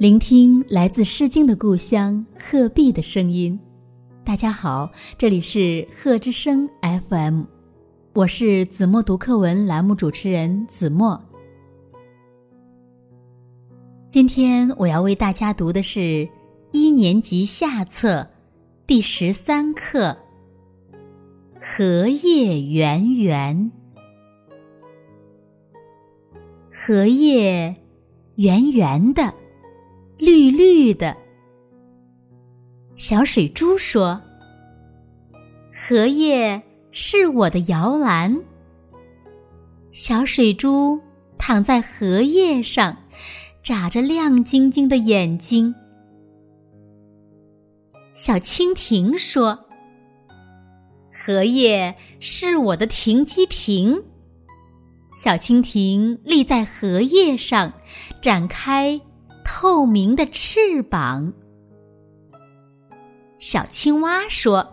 聆听来自《诗经》的故乡鹤壁的声音。大家好，这里是鹤之声 FM，我是子墨读课文栏目主持人子墨。今天我要为大家读的是一年级下册第十三课《荷叶圆圆》。荷叶圆圆的。绿绿的，小水珠说：“荷叶是我的摇篮。”小水珠躺在荷叶上，眨着亮晶晶的眼睛。小蜻蜓说：“荷叶是我的停机坪。”小蜻蜓立在荷叶上，展开。透明的翅膀。小青蛙说：“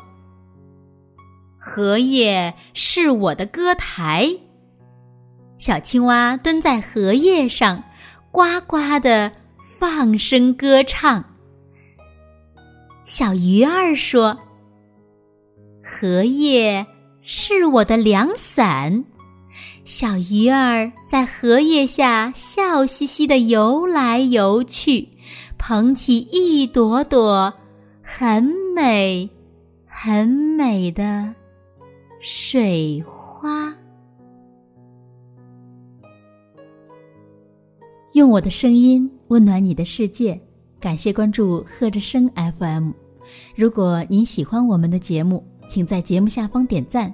荷叶是我的歌台。”小青蛙蹲在荷叶上，呱呱的放声歌唱。小鱼儿说：“荷叶是我的凉伞。”小鱼儿在荷叶下笑嘻嘻的游来游去，捧起一朵朵很美、很美的水花。用我的声音温暖你的世界，感谢关注贺之声 FM。如果您喜欢我们的节目，请在节目下方点赞。